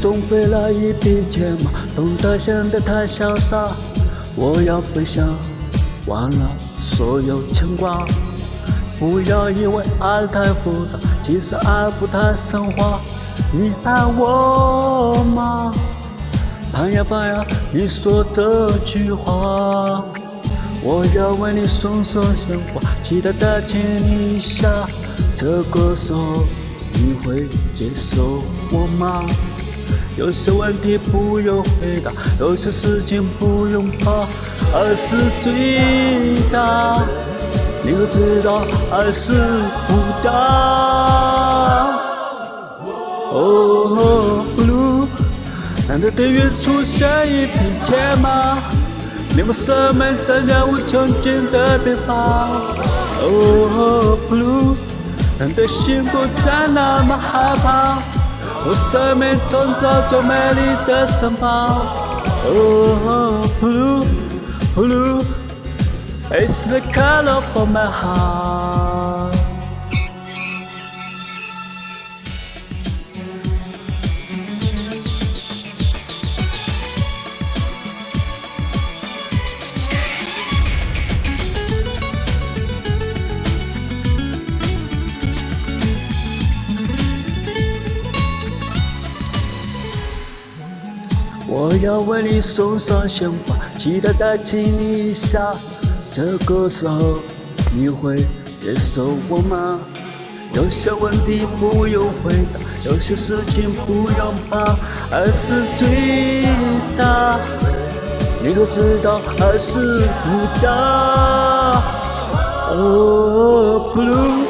中飞来一匹骏马，懂得显得太潇洒。我要飞翔，忘了所有牵挂。不要以为爱太复杂，其实爱不太神话。你爱我吗？盼呀盼呀，你说这句话。我要为你送上鲜花，期待再亲你一下。这个时候，你会接受我吗？有些问题不用回答，有些事情不用怕，爱是最大。你可知道爱是不大？哦，blue，难得对月出现一匹铁马，你我生命在了无穷尽的变化。哦，blue，难得心不再那么害怕，我生命创造最美丽的城堡。哦，blue，blue。It's the color for my heart。我要为你送上鲜花，期待再亲一下。这个时候你会接受我吗？有些问题不用回答，有些事情不用怕，爱是最大。你可知道爱是不大？Oh blue，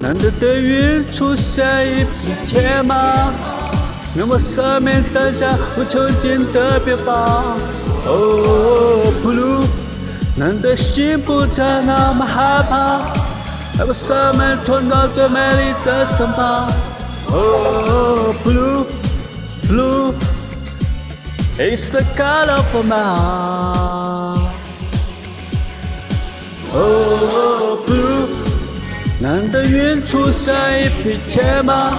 难得的云出现一匹骏马，让我生命展现无穷尽的变化。Oh blue。难得心不再那么害怕，让我生命创造最美丽的城堡。Oh blue blue is the color for my. Oh blue，难得云出现一匹骏马，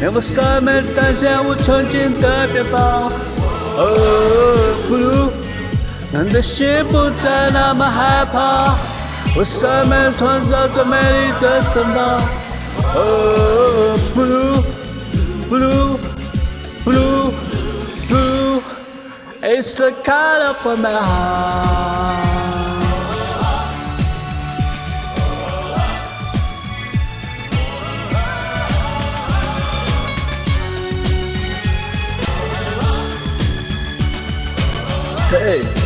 让我生命展现无穷尽的变化。Oh blue。难得心不再那么害怕，为生命创造最美丽的城堡。Oh blue blue blue blue, it's the color for my heart. Hey.